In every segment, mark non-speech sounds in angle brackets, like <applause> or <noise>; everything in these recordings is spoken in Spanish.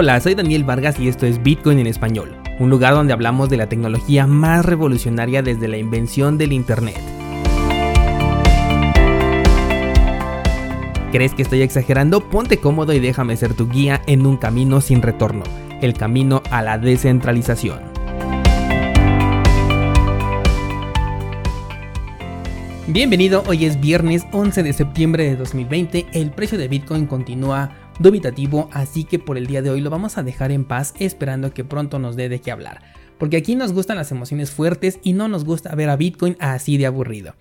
Hola, soy Daniel Vargas y esto es Bitcoin en español, un lugar donde hablamos de la tecnología más revolucionaria desde la invención del Internet. ¿Crees que estoy exagerando? Ponte cómodo y déjame ser tu guía en un camino sin retorno, el camino a la descentralización. Bienvenido, hoy es viernes 11 de septiembre de 2020, el precio de Bitcoin continúa dubitativo, así que por el día de hoy lo vamos a dejar en paz esperando que pronto nos dé de qué hablar. Porque aquí nos gustan las emociones fuertes y no nos gusta ver a Bitcoin así de aburrido.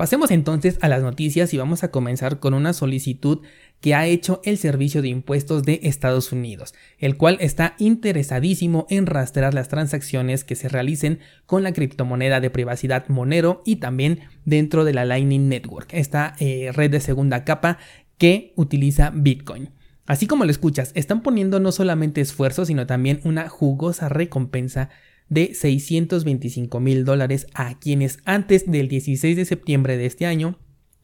Pasemos entonces a las noticias y vamos a comenzar con una solicitud que ha hecho el Servicio de Impuestos de Estados Unidos, el cual está interesadísimo en rastrear las transacciones que se realicen con la criptomoneda de privacidad Monero y también dentro de la Lightning Network, esta eh, red de segunda capa que utiliza Bitcoin. Así como lo escuchas, están poniendo no solamente esfuerzo, sino también una jugosa recompensa de 625 mil dólares a quienes antes del 16 de septiembre de este año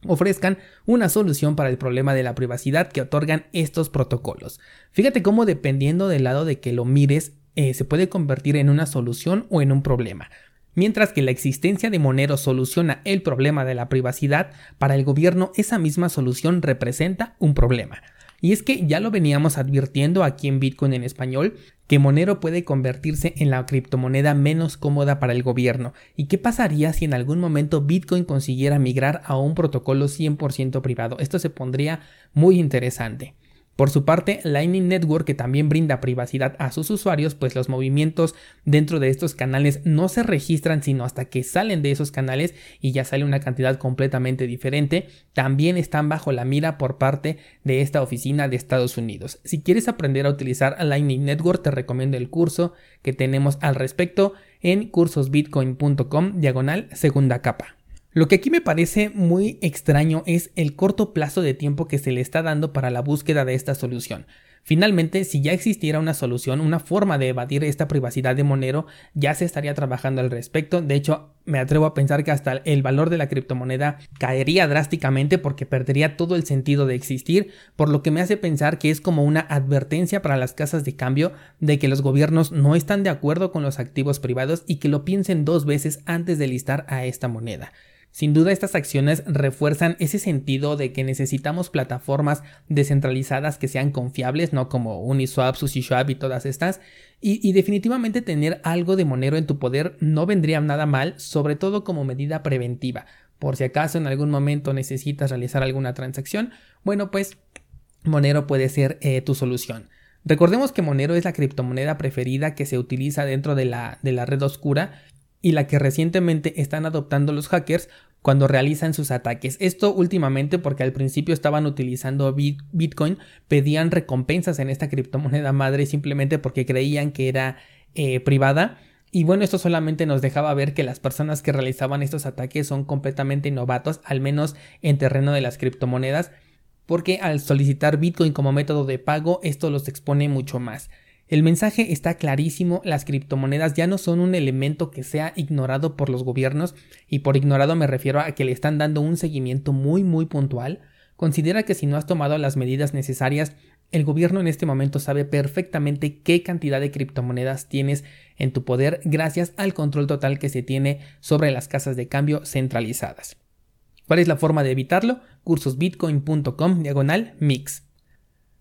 ofrezcan una solución para el problema de la privacidad que otorgan estos protocolos. Fíjate cómo dependiendo del lado de que lo mires, eh, se puede convertir en una solución o en un problema. Mientras que la existencia de Monero soluciona el problema de la privacidad, para el gobierno esa misma solución representa un problema. Y es que ya lo veníamos advirtiendo aquí en Bitcoin en español, que Monero puede convertirse en la criptomoneda menos cómoda para el gobierno. ¿Y qué pasaría si en algún momento Bitcoin consiguiera migrar a un protocolo 100% privado? Esto se pondría muy interesante. Por su parte, Lightning Network, que también brinda privacidad a sus usuarios, pues los movimientos dentro de estos canales no se registran sino hasta que salen de esos canales y ya sale una cantidad completamente diferente, también están bajo la mira por parte de esta oficina de Estados Unidos. Si quieres aprender a utilizar Lightning Network, te recomiendo el curso que tenemos al respecto en cursosbitcoin.com diagonal segunda capa. Lo que aquí me parece muy extraño es el corto plazo de tiempo que se le está dando para la búsqueda de esta solución. Finalmente, si ya existiera una solución, una forma de evadir esta privacidad de Monero, ya se estaría trabajando al respecto. De hecho, me atrevo a pensar que hasta el valor de la criptomoneda caería drásticamente porque perdería todo el sentido de existir, por lo que me hace pensar que es como una advertencia para las casas de cambio de que los gobiernos no están de acuerdo con los activos privados y que lo piensen dos veces antes de listar a esta moneda. Sin duda estas acciones refuerzan ese sentido de que necesitamos plataformas descentralizadas que sean confiables, no como Uniswap, SushiSwap y todas estas, y, definitivamente tener algo de Monero en tu poder no vendría nada mal, sobre todo como medida preventiva. Por si acaso en algún momento necesitas realizar alguna transacción, bueno pues Monero puede ser eh, tu solución. Recordemos que Monero es la criptomoneda preferida que se utiliza dentro de la, de la red oscura y la que recientemente están adoptando los hackers cuando realizan sus ataques. Esto últimamente porque al principio estaban utilizando Bitcoin, pedían recompensas en esta criptomoneda madre simplemente porque creían que era eh, privada. Y bueno, esto solamente nos dejaba ver que las personas que realizaban estos ataques son completamente novatos, al menos en terreno de las criptomonedas, porque al solicitar Bitcoin como método de pago, esto los expone mucho más. El mensaje está clarísimo, las criptomonedas ya no son un elemento que sea ignorado por los gobiernos y por ignorado me refiero a que le están dando un seguimiento muy muy puntual. Considera que si no has tomado las medidas necesarias, el gobierno en este momento sabe perfectamente qué cantidad de criptomonedas tienes en tu poder gracias al control total que se tiene sobre las casas de cambio centralizadas. ¿Cuál es la forma de evitarlo? cursosbitcoin.com diagonal mix.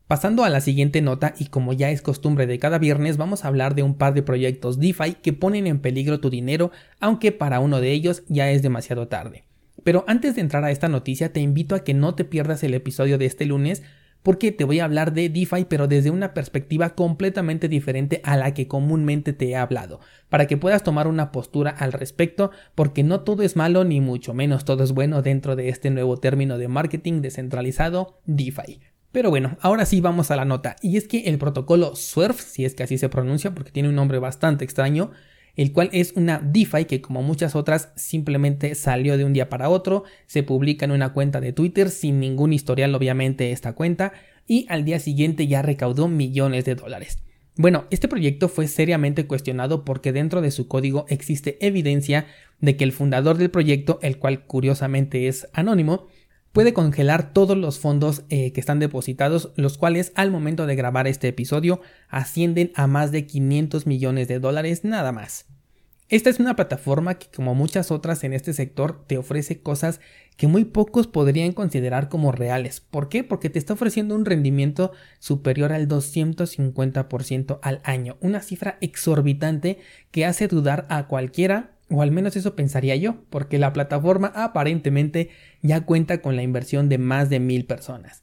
Pasando a la siguiente nota y como ya es costumbre de cada viernes vamos a hablar de un par de proyectos DeFi que ponen en peligro tu dinero aunque para uno de ellos ya es demasiado tarde. Pero antes de entrar a esta noticia te invito a que no te pierdas el episodio de este lunes porque te voy a hablar de DeFi pero desde una perspectiva completamente diferente a la que comúnmente te he hablado, para que puedas tomar una postura al respecto porque no todo es malo ni mucho menos todo es bueno dentro de este nuevo término de marketing descentralizado DeFi. Pero bueno, ahora sí vamos a la nota. Y es que el protocolo SWERF, si es que así se pronuncia porque tiene un nombre bastante extraño, el cual es una DeFi que como muchas otras simplemente salió de un día para otro, se publica en una cuenta de Twitter sin ningún historial obviamente esta cuenta y al día siguiente ya recaudó millones de dólares. Bueno, este proyecto fue seriamente cuestionado porque dentro de su código existe evidencia de que el fundador del proyecto, el cual curiosamente es anónimo, puede congelar todos los fondos eh, que están depositados, los cuales al momento de grabar este episodio ascienden a más de 500 millones de dólares nada más. Esta es una plataforma que como muchas otras en este sector te ofrece cosas que muy pocos podrían considerar como reales. ¿Por qué? Porque te está ofreciendo un rendimiento superior al 250% al año, una cifra exorbitante que hace dudar a cualquiera, o al menos eso pensaría yo, porque la plataforma aparentemente ya cuenta con la inversión de más de mil personas.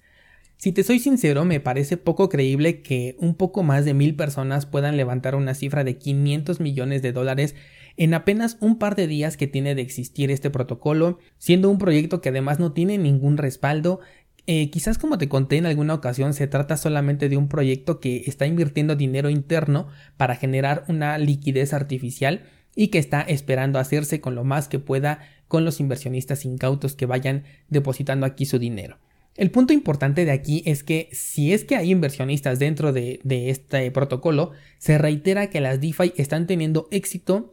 Si te soy sincero, me parece poco creíble que un poco más de mil personas puedan levantar una cifra de 500 millones de dólares en apenas un par de días que tiene de existir este protocolo, siendo un proyecto que además no tiene ningún respaldo. Eh, quizás como te conté en alguna ocasión, se trata solamente de un proyecto que está invirtiendo dinero interno para generar una liquidez artificial y que está esperando hacerse con lo más que pueda con los inversionistas incautos que vayan depositando aquí su dinero. El punto importante de aquí es que si es que hay inversionistas dentro de, este protocolo, se reitera que las DeFi están teniendo éxito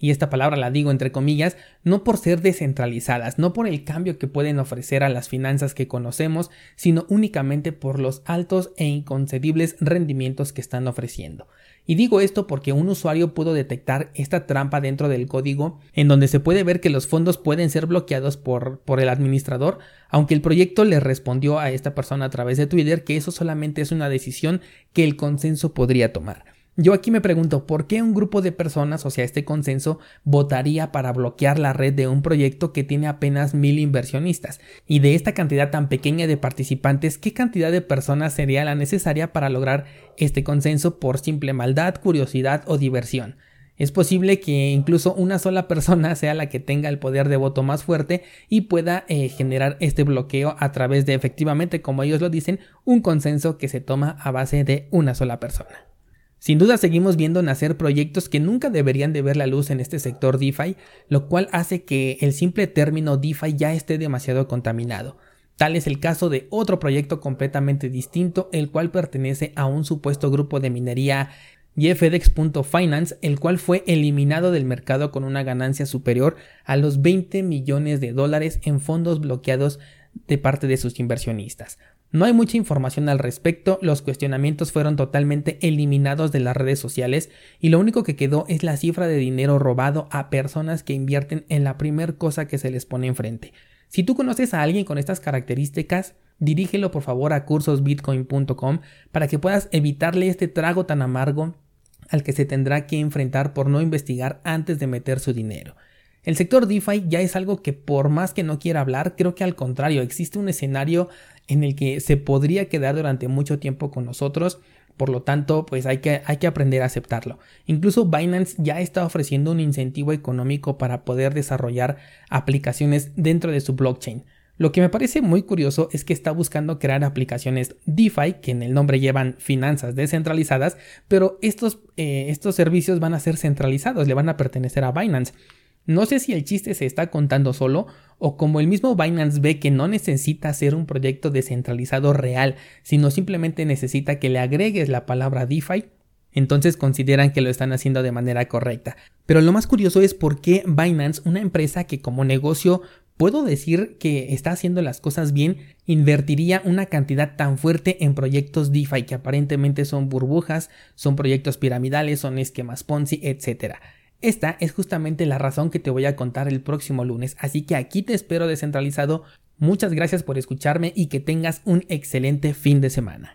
y esta palabra la digo entre comillas, no por ser descentralizadas, no por el cambio que pueden ofrecer a las finanzas que conocemos, sino únicamente por los altos e inconcebibles rendimientos que están ofreciendo. Y digo esto porque un usuario pudo detectar esta trampa dentro del código en donde se puede ver que los fondos pueden ser bloqueados por, por el administrador, aunque el proyecto le respondió a esta persona a través de Twitter que eso solamente es una decisión que el consenso podría tomar. Yo aquí me pregunto por qué un grupo de personas, o sea, este consenso, votaría para bloquear la red de un proyecto que tiene apenas mil inversionistas. Y de esta cantidad tan pequeña de participantes, ¿qué cantidad de personas sería la necesaria para lograr este consenso por simple maldad, curiosidad o diversión? Es posible que incluso una sola persona <laughs> sea la que tenga el poder de voto más fuerte y pueda eh, generar este bloqueo a través de efectivamente, como ellos lo dicen, un consenso que se toma a base de una sola persona. Sin duda seguimos viendo nacer proyectos que nunca deberían de ver la luz en este sector DeFi, lo cual hace que el simple término DeFi ya esté demasiado contaminado. Tal es el caso de otro proyecto completamente distinto, el cual pertenece a un supuesto grupo de minería YFDX.finance, el cual fue eliminado del mercado con una ganancia superior a los 20 millones de dólares en fondos bloqueados de parte de sus inversionistas. No hay mucha información al respecto, los cuestionamientos fueron totalmente eliminados de las redes sociales y lo único que quedó es la cifra de dinero robado a personas que invierten en la primer cosa que se les pone enfrente. Si tú conoces a alguien con estas características, dirígelo por favor a cursosbitcoin.com para que puedas evitarle este trago tan amargo al que se tendrá que enfrentar por no investigar antes de meter su dinero. El sector DeFi ya es algo que por más que no quiera hablar, creo que al contrario, existe un escenario en el que se podría quedar durante mucho tiempo con nosotros. Por lo tanto, pues hay que, hay que aprender a aceptarlo. Incluso Binance ya está ofreciendo un incentivo económico para poder desarrollar aplicaciones dentro de su blockchain. Lo que me parece muy curioso es que está buscando crear aplicaciones DeFi, que en el nombre llevan finanzas descentralizadas, pero estos, eh, estos servicios van a ser centralizados, le van a pertenecer a Binance. No sé si el chiste se está contando solo o como el mismo Binance ve que no necesita ser un proyecto descentralizado real, sino simplemente necesita que le agregues la palabra DeFi, entonces consideran que lo están haciendo de manera correcta. Pero lo más curioso es por qué Binance, una empresa que como negocio puedo decir que está haciendo las cosas bien, invertiría una cantidad tan fuerte en proyectos DeFi que aparentemente son burbujas, son proyectos piramidales, son esquemas Ponzi, etc. Esta es justamente la razón que te voy a contar el próximo lunes, así que aquí te espero descentralizado. Muchas gracias por escucharme y que tengas un excelente fin de semana.